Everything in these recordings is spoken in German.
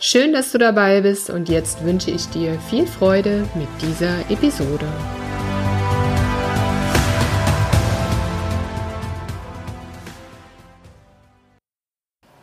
Schön, dass du dabei bist und jetzt wünsche ich dir viel Freude mit dieser Episode.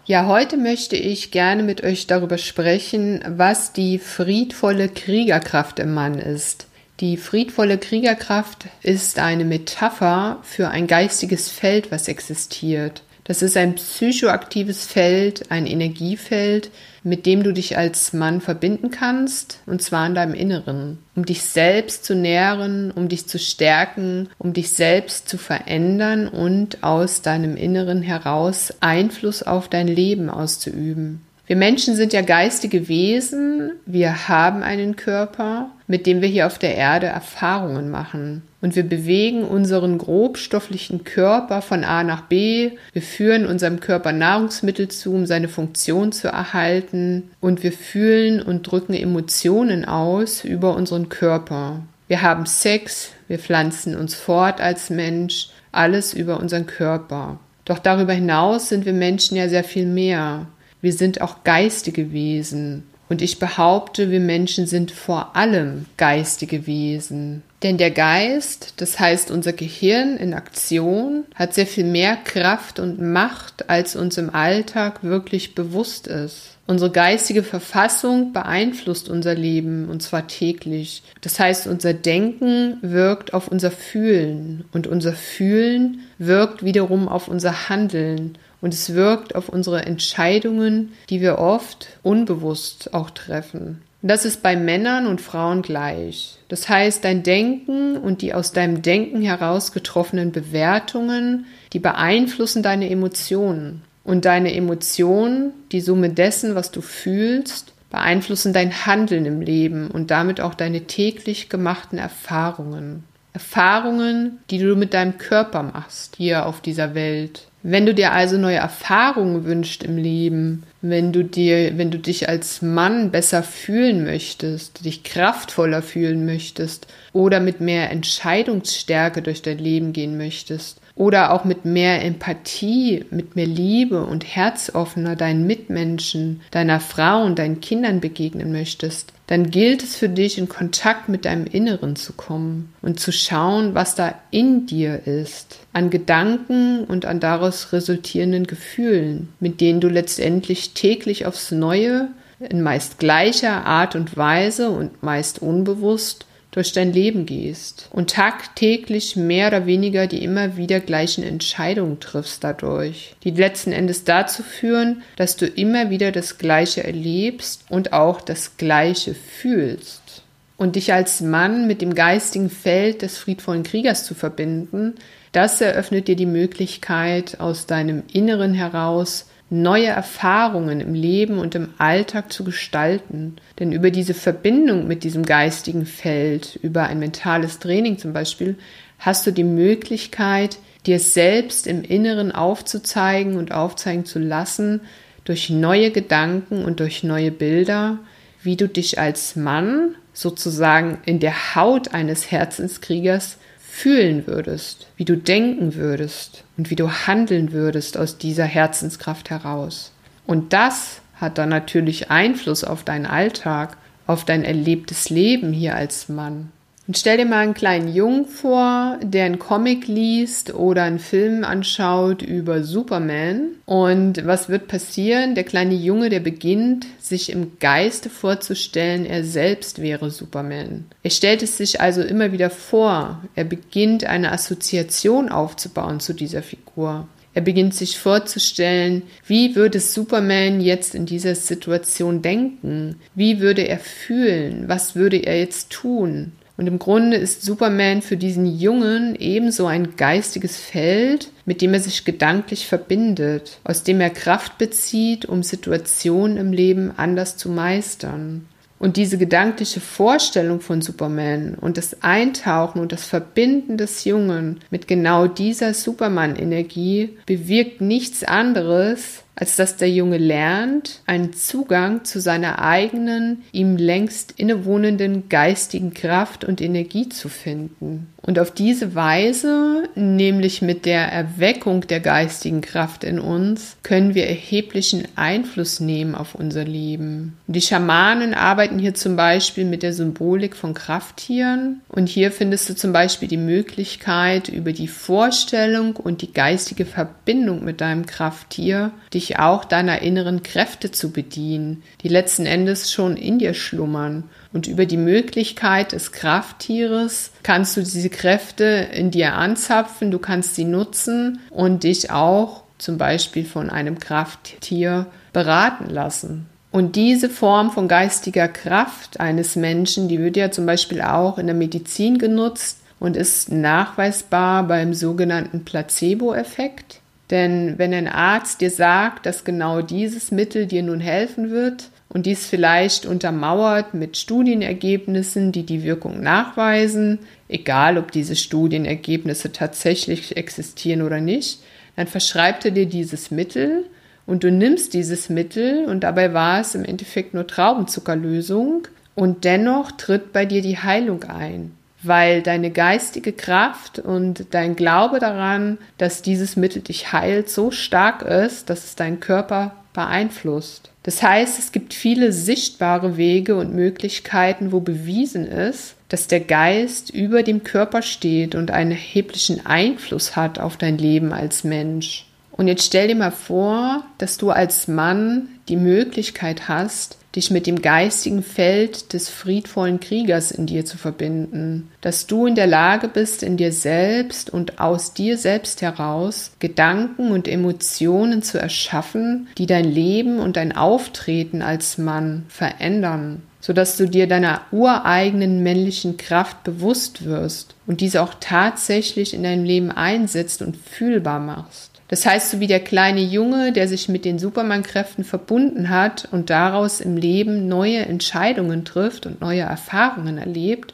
Ja, heute möchte ich gerne mit euch darüber sprechen, was die friedvolle Kriegerkraft im Mann ist. Die friedvolle Kriegerkraft ist eine Metapher für ein geistiges Feld, was existiert. Das ist ein psychoaktives Feld, ein Energiefeld, mit dem du dich als Mann verbinden kannst, und zwar in deinem Inneren, um dich selbst zu nähren, um dich zu stärken, um dich selbst zu verändern und aus deinem Inneren heraus Einfluss auf dein Leben auszuüben. Wir Menschen sind ja geistige Wesen, wir haben einen Körper, mit dem wir hier auf der Erde Erfahrungen machen. Und wir bewegen unseren grobstofflichen Körper von A nach B, wir führen unserem Körper Nahrungsmittel zu, um seine Funktion zu erhalten, und wir fühlen und drücken Emotionen aus über unseren Körper. Wir haben Sex, wir pflanzen uns fort als Mensch, alles über unseren Körper. Doch darüber hinaus sind wir Menschen ja sehr viel mehr. Wir sind auch geistige Wesen. Und ich behaupte, wir Menschen sind vor allem geistige Wesen. Denn der Geist, das heißt unser Gehirn in Aktion, hat sehr viel mehr Kraft und Macht, als uns im Alltag wirklich bewusst ist. Unsere geistige Verfassung beeinflusst unser Leben und zwar täglich. Das heißt, unser Denken wirkt auf unser Fühlen und unser Fühlen wirkt wiederum auf unser Handeln und es wirkt auf unsere Entscheidungen, die wir oft unbewusst auch treffen. das ist bei Männern und Frauen gleich. Das heißt, dein Denken und die aus deinem Denken heraus getroffenen Bewertungen, die beeinflussen deine Emotionen. Und deine Emotionen, die Summe dessen, was du fühlst, beeinflussen dein Handeln im Leben und damit auch deine täglich gemachten Erfahrungen. Erfahrungen, die du mit deinem Körper machst hier auf dieser Welt. Wenn du dir also neue Erfahrungen wünschst im Leben, wenn du dir, wenn du dich als Mann besser fühlen möchtest, dich kraftvoller fühlen möchtest oder mit mehr Entscheidungsstärke durch dein Leben gehen möchtest oder auch mit mehr Empathie, mit mehr Liebe und herzoffener deinen Mitmenschen, deiner Frau und deinen Kindern begegnen möchtest, dann gilt es für dich, in Kontakt mit deinem Inneren zu kommen und zu schauen, was da in dir ist, an Gedanken und an daraus resultierenden Gefühlen, mit denen du letztendlich täglich aufs Neue in meist gleicher Art und Weise und meist unbewusst durch dein Leben gehst und tagtäglich mehr oder weniger die immer wieder gleichen Entscheidungen triffst dadurch, die letzten Endes dazu führen, dass du immer wieder das Gleiche erlebst und auch das Gleiche fühlst. Und dich als Mann mit dem geistigen Feld des friedvollen Kriegers zu verbinden, das eröffnet dir die Möglichkeit, aus deinem Inneren heraus neue Erfahrungen im Leben und im Alltag zu gestalten. Denn über diese Verbindung mit diesem geistigen Feld, über ein mentales Training zum Beispiel, hast du die Möglichkeit, dir selbst im Inneren aufzuzeigen und aufzeigen zu lassen, durch neue Gedanken und durch neue Bilder, wie du dich als Mann sozusagen in der Haut eines Herzenskriegers fühlen würdest, wie du denken würdest und wie du handeln würdest aus dieser Herzenskraft heraus. Und das hat dann natürlich Einfluss auf deinen Alltag, auf dein erlebtes Leben hier als Mann. Und stell dir mal einen kleinen Jungen vor, der einen Comic liest oder einen Film anschaut über Superman. Und was wird passieren? Der kleine Junge, der beginnt, sich im Geiste vorzustellen, er selbst wäre Superman. Er stellt es sich also immer wieder vor. Er beginnt eine Assoziation aufzubauen zu dieser Figur. Er beginnt sich vorzustellen, wie würde Superman jetzt in dieser Situation denken? Wie würde er fühlen? Was würde er jetzt tun? Und im Grunde ist Superman für diesen Jungen ebenso ein geistiges Feld, mit dem er sich gedanklich verbindet, aus dem er Kraft bezieht, um Situationen im Leben anders zu meistern. Und diese gedankliche Vorstellung von Superman und das Eintauchen und das Verbinden des Jungen mit genau dieser Superman-Energie bewirkt nichts anderes, als dass der Junge lernt, einen Zugang zu seiner eigenen, ihm längst innewohnenden geistigen Kraft und Energie zu finden. Und auf diese Weise, nämlich mit der Erweckung der geistigen Kraft in uns, können wir erheblichen Einfluss nehmen auf unser Leben. Die Schamanen arbeiten hier zum Beispiel mit der Symbolik von Krafttieren. Und hier findest du zum Beispiel die Möglichkeit, über die Vorstellung und die geistige Verbindung mit deinem Krafttier, dich auch deiner inneren Kräfte zu bedienen, die letzten Endes schon in dir schlummern und über die Möglichkeit des Krafttieres kannst du diese Kräfte in dir anzapfen, du kannst sie nutzen und dich auch zum Beispiel von einem Krafttier beraten lassen. Und diese Form von geistiger Kraft eines Menschen, die wird ja zum Beispiel auch in der Medizin genutzt und ist nachweisbar beim sogenannten Placebo-Effekt. Denn wenn ein Arzt dir sagt, dass genau dieses Mittel dir nun helfen wird, und dies vielleicht untermauert mit Studienergebnissen, die die Wirkung nachweisen, egal ob diese Studienergebnisse tatsächlich existieren oder nicht, dann verschreibt er dir dieses Mittel und du nimmst dieses Mittel und dabei war es im Endeffekt nur Traubenzuckerlösung und dennoch tritt bei dir die Heilung ein, weil deine geistige Kraft und dein Glaube daran, dass dieses Mittel dich heilt, so stark ist, dass es deinen Körper beeinflusst. Das heißt, es gibt viele sichtbare Wege und Möglichkeiten, wo bewiesen ist, dass der Geist über dem Körper steht und einen erheblichen Einfluss hat auf dein Leben als Mensch. Und jetzt stell dir mal vor, dass du als Mann die Möglichkeit hast, dich mit dem geistigen Feld des friedvollen Kriegers in dir zu verbinden, dass du in der Lage bist, in dir selbst und aus dir selbst heraus Gedanken und Emotionen zu erschaffen, die dein Leben und dein Auftreten als Mann verändern sodass du dir deiner ureigenen männlichen Kraft bewusst wirst und diese auch tatsächlich in deinem Leben einsetzt und fühlbar machst. Das heißt, so wie der kleine Junge, der sich mit den Superman-Kräften verbunden hat und daraus im Leben neue Entscheidungen trifft und neue Erfahrungen erlebt,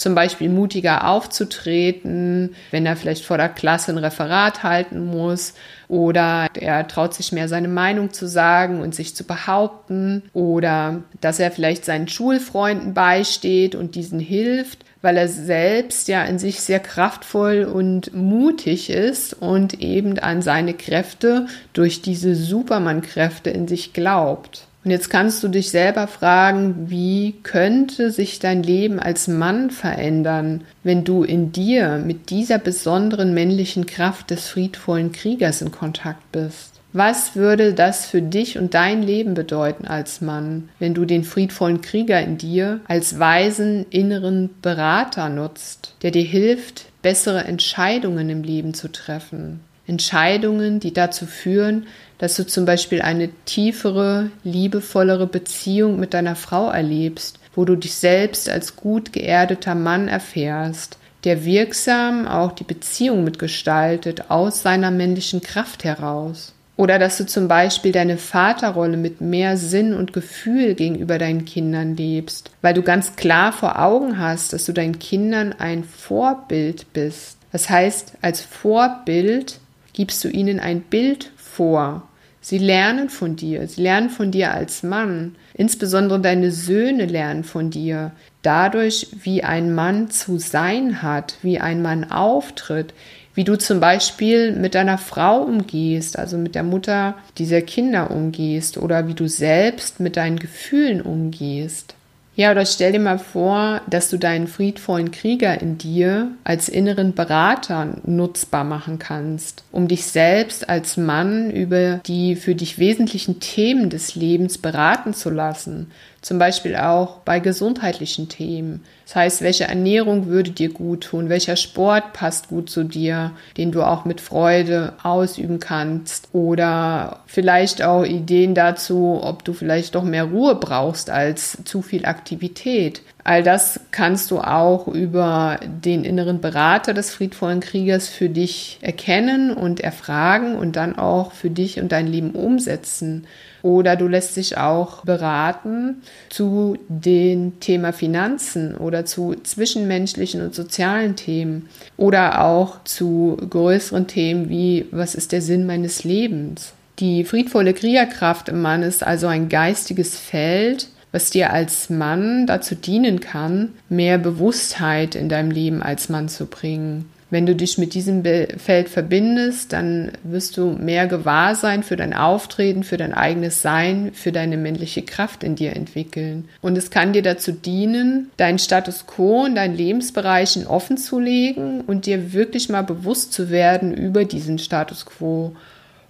zum Beispiel mutiger aufzutreten, wenn er vielleicht vor der Klasse ein Referat halten muss oder er traut sich mehr seine Meinung zu sagen und sich zu behaupten oder dass er vielleicht seinen Schulfreunden beisteht und diesen hilft, weil er selbst ja in sich sehr kraftvoll und mutig ist und eben an seine Kräfte durch diese Superman-Kräfte in sich glaubt. Und jetzt kannst du dich selber fragen, wie könnte sich dein Leben als Mann verändern, wenn du in dir mit dieser besonderen männlichen Kraft des friedvollen Kriegers in Kontakt bist? Was würde das für dich und dein Leben bedeuten als Mann, wenn du den friedvollen Krieger in dir als weisen inneren Berater nutzt, der dir hilft, bessere Entscheidungen im Leben zu treffen? Entscheidungen, die dazu führen, dass du zum Beispiel eine tiefere, liebevollere Beziehung mit deiner Frau erlebst, wo du dich selbst als gut geerdeter Mann erfährst, der wirksam auch die Beziehung mitgestaltet aus seiner männlichen Kraft heraus. Oder dass du zum Beispiel deine Vaterrolle mit mehr Sinn und Gefühl gegenüber deinen Kindern lebst, weil du ganz klar vor Augen hast, dass du deinen Kindern ein Vorbild bist. Das heißt, als Vorbild gibst du ihnen ein Bild vor, Sie lernen von dir, sie lernen von dir als Mann. Insbesondere deine Söhne lernen von dir. Dadurch, wie ein Mann zu sein hat, wie ein Mann auftritt, wie du zum Beispiel mit deiner Frau umgehst, also mit der Mutter dieser Kinder umgehst oder wie du selbst mit deinen Gefühlen umgehst. Ja, oder stell dir mal vor, dass du deinen friedvollen Krieger in dir als inneren Berater nutzbar machen kannst, um dich selbst als Mann über die für dich wesentlichen Themen des Lebens beraten zu lassen, zum Beispiel auch bei gesundheitlichen Themen. Das heißt, welche Ernährung würde dir gut tun? Welcher Sport passt gut zu dir, den du auch mit Freude ausüben kannst? Oder vielleicht auch Ideen dazu, ob du vielleicht doch mehr Ruhe brauchst als zu viel Aktivität. All das kannst du auch über den inneren Berater des friedvollen Kriegers für dich erkennen und erfragen und dann auch für dich und dein Leben umsetzen Oder du lässt dich auch beraten zu dem Thema Finanzen oder zu zwischenmenschlichen und sozialen Themen oder auch zu größeren Themen wie was ist der Sinn meines Lebens. Die friedvolle Kriegerkraft im Mann ist also ein geistiges Feld, was dir als Mann dazu dienen kann, mehr Bewusstheit in deinem Leben als Mann zu bringen. Wenn du dich mit diesem Feld verbindest, dann wirst du mehr Gewahrsein für dein Auftreten, für dein eigenes Sein, für deine männliche Kraft in dir entwickeln. Und es kann dir dazu dienen, deinen Status quo in deinen Lebensbereichen offen zu legen und dir wirklich mal bewusst zu werden über diesen Status quo.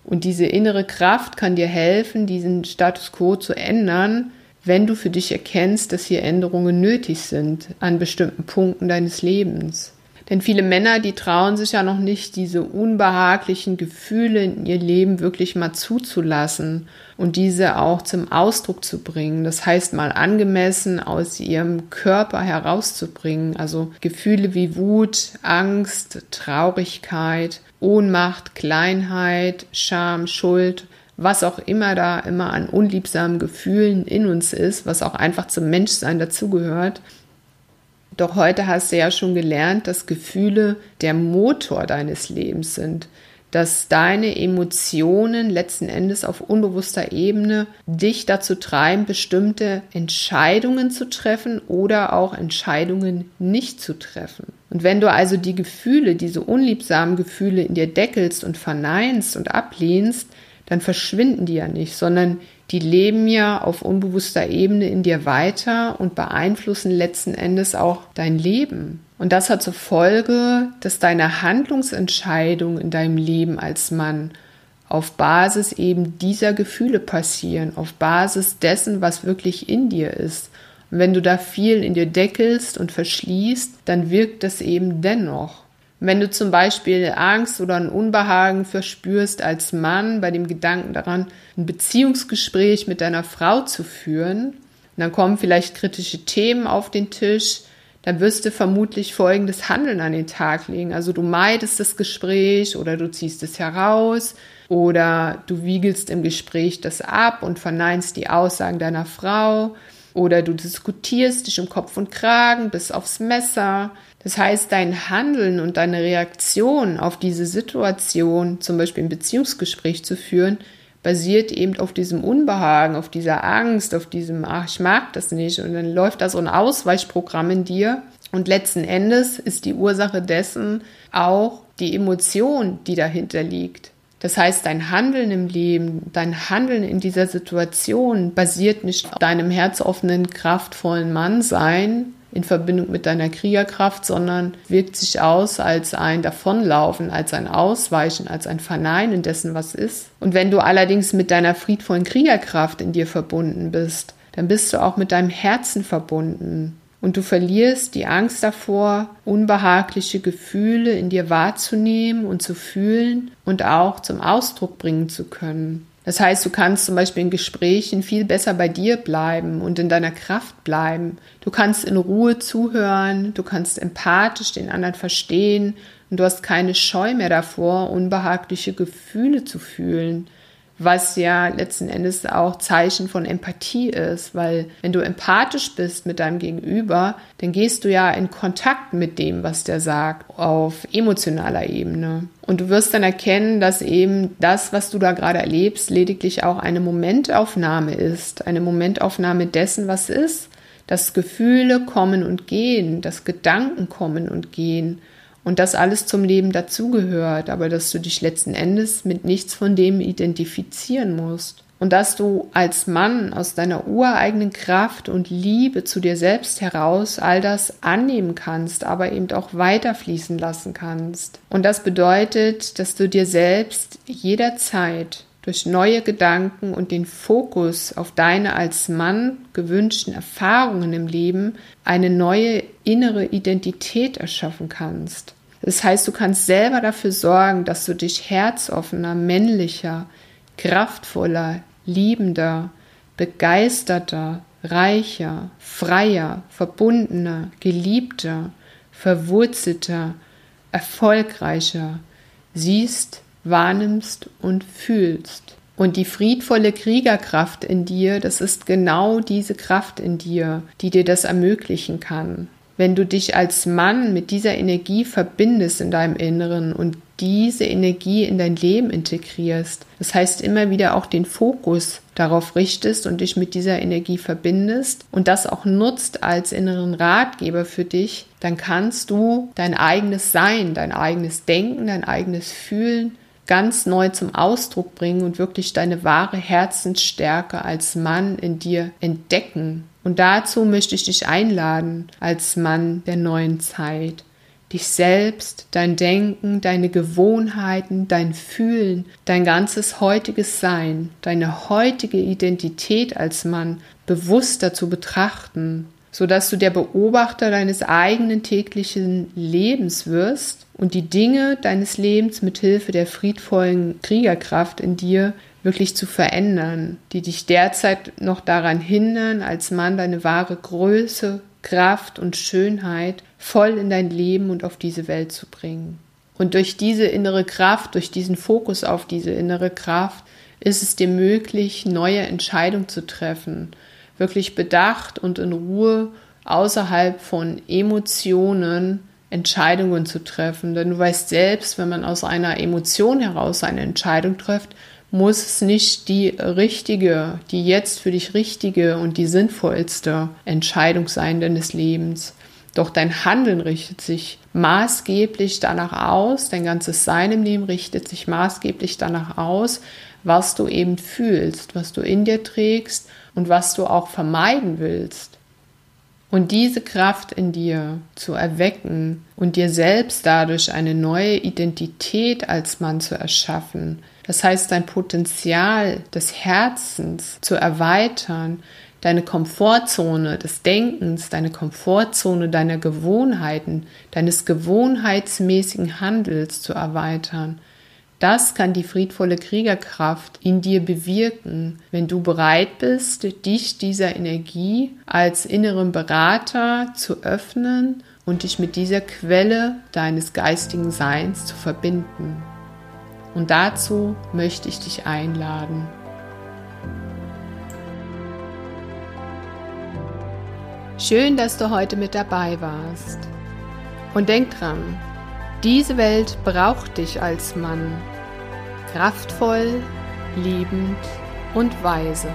Und diese innere Kraft kann dir helfen, diesen Status quo zu ändern, wenn du für dich erkennst, dass hier Änderungen nötig sind an bestimmten Punkten deines Lebens. Denn viele Männer, die trauen sich ja noch nicht, diese unbehaglichen Gefühle in ihr Leben wirklich mal zuzulassen und diese auch zum Ausdruck zu bringen. Das heißt, mal angemessen aus ihrem Körper herauszubringen. Also Gefühle wie Wut, Angst, Traurigkeit, Ohnmacht, Kleinheit, Scham, Schuld, was auch immer da immer an unliebsamen Gefühlen in uns ist, was auch einfach zum Menschsein dazugehört, doch heute hast du ja schon gelernt, dass Gefühle der Motor deines Lebens sind, dass deine Emotionen letzten Endes auf unbewusster Ebene dich dazu treiben, bestimmte Entscheidungen zu treffen oder auch Entscheidungen nicht zu treffen. Und wenn du also die Gefühle, diese unliebsamen Gefühle in dir deckelst und verneinst und ablehnst, dann verschwinden die ja nicht, sondern die leben ja auf unbewusster Ebene in dir weiter und beeinflussen letzten Endes auch dein Leben. Und das hat zur Folge, dass deine Handlungsentscheidungen in deinem Leben als Mann auf Basis eben dieser Gefühle passieren, auf Basis dessen, was wirklich in dir ist. Und wenn du da viel in dir deckelst und verschließt, dann wirkt das eben dennoch. Wenn du zum Beispiel Angst oder ein Unbehagen verspürst als Mann bei dem Gedanken daran, ein Beziehungsgespräch mit deiner Frau zu führen, dann kommen vielleicht kritische Themen auf den Tisch, dann wirst du vermutlich folgendes Handeln an den Tag legen. Also du meidest das Gespräch oder du ziehst es heraus oder du wiegelst im Gespräch das ab und verneinst die Aussagen deiner Frau oder du diskutierst dich um Kopf und Kragen bis aufs Messer. Das heißt, dein Handeln und deine Reaktion auf diese Situation, zum Beispiel ein Beziehungsgespräch zu führen, basiert eben auf diesem Unbehagen, auf dieser Angst, auf diesem, ach, ich mag das nicht. Und dann läuft da so ein Ausweichprogramm in dir. Und letzten Endes ist die Ursache dessen auch die Emotion, die dahinter liegt. Das heißt, dein Handeln im Leben, dein Handeln in dieser Situation basiert nicht auf deinem herzoffenen, kraftvollen Mannsein in Verbindung mit deiner Kriegerkraft, sondern wirkt sich aus als ein Davonlaufen, als ein Ausweichen, als ein Verneinen dessen, was ist. Und wenn du allerdings mit deiner friedvollen Kriegerkraft in dir verbunden bist, dann bist du auch mit deinem Herzen verbunden und du verlierst die Angst davor, unbehagliche Gefühle in dir wahrzunehmen und zu fühlen und auch zum Ausdruck bringen zu können. Das heißt, du kannst zum Beispiel in Gesprächen viel besser bei dir bleiben und in deiner Kraft bleiben. Du kannst in Ruhe zuhören, du kannst empathisch den anderen verstehen und du hast keine Scheu mehr davor, unbehagliche Gefühle zu fühlen was ja letzten Endes auch Zeichen von Empathie ist, weil wenn du empathisch bist mit deinem Gegenüber, dann gehst du ja in Kontakt mit dem, was der sagt, auf emotionaler Ebene. Und du wirst dann erkennen, dass eben das, was du da gerade erlebst, lediglich auch eine Momentaufnahme ist, eine Momentaufnahme dessen, was ist, dass Gefühle kommen und gehen, dass Gedanken kommen und gehen und das alles zum Leben dazugehört, aber dass du dich letzten Endes mit nichts von dem identifizieren musst. Und dass du als Mann aus deiner ureigenen Kraft und Liebe zu dir selbst heraus all das annehmen kannst, aber eben auch weiterfließen lassen kannst. Und das bedeutet, dass du dir selbst jederzeit durch neue Gedanken und den Fokus auf deine als Mann gewünschten Erfahrungen im Leben eine neue innere Identität erschaffen kannst. Das heißt, du kannst selber dafür sorgen, dass du dich herzoffener, männlicher, kraftvoller, liebender, begeisterter, reicher, freier, verbundener, geliebter, verwurzelter, erfolgreicher siehst, wahrnimmst und fühlst. Und die friedvolle Kriegerkraft in dir, das ist genau diese Kraft in dir, die dir das ermöglichen kann. Wenn du dich als Mann mit dieser Energie verbindest in deinem Inneren und diese Energie in dein Leben integrierst, das heißt immer wieder auch den Fokus darauf richtest und dich mit dieser Energie verbindest und das auch nutzt als inneren Ratgeber für dich, dann kannst du dein eigenes Sein, dein eigenes Denken, dein eigenes Fühlen ganz neu zum Ausdruck bringen und wirklich deine wahre Herzensstärke als Mann in dir entdecken. Und dazu möchte ich dich einladen, als Mann der neuen Zeit, dich selbst, dein Denken, deine Gewohnheiten, dein Fühlen, dein ganzes heutiges Sein, deine heutige Identität als Mann bewusster zu betrachten, sodass du der Beobachter deines eigenen täglichen Lebens wirst und die Dinge deines Lebens mit Hilfe der friedvollen Kriegerkraft in dir wirklich zu verändern, die dich derzeit noch daran hindern, als Mann deine wahre Größe, Kraft und Schönheit voll in dein Leben und auf diese Welt zu bringen. Und durch diese innere Kraft, durch diesen Fokus auf diese innere Kraft, ist es dir möglich, neue Entscheidungen zu treffen, wirklich bedacht und in Ruhe außerhalb von Emotionen Entscheidungen zu treffen. Denn du weißt selbst, wenn man aus einer Emotion heraus eine Entscheidung trifft, muss es nicht die richtige, die jetzt für dich richtige und die sinnvollste Entscheidung sein deines Lebens. Doch dein Handeln richtet sich maßgeblich danach aus, dein ganzes Sein im Leben richtet sich maßgeblich danach aus, was du eben fühlst, was du in dir trägst und was du auch vermeiden willst. Und diese Kraft in dir zu erwecken und dir selbst dadurch eine neue Identität als Mann zu erschaffen, das heißt dein Potenzial des Herzens zu erweitern, deine Komfortzone des Denkens, deine Komfortzone deiner Gewohnheiten, deines gewohnheitsmäßigen Handels zu erweitern das kann die friedvolle Kriegerkraft in dir bewirken, wenn du bereit bist, dich dieser Energie als inneren Berater zu öffnen und dich mit dieser Quelle deines geistigen Seins zu verbinden. Und dazu möchte ich dich einladen. Schön, dass du heute mit dabei warst. Und denk dran, diese Welt braucht dich als Mann. Kraftvoll, liebend und weise.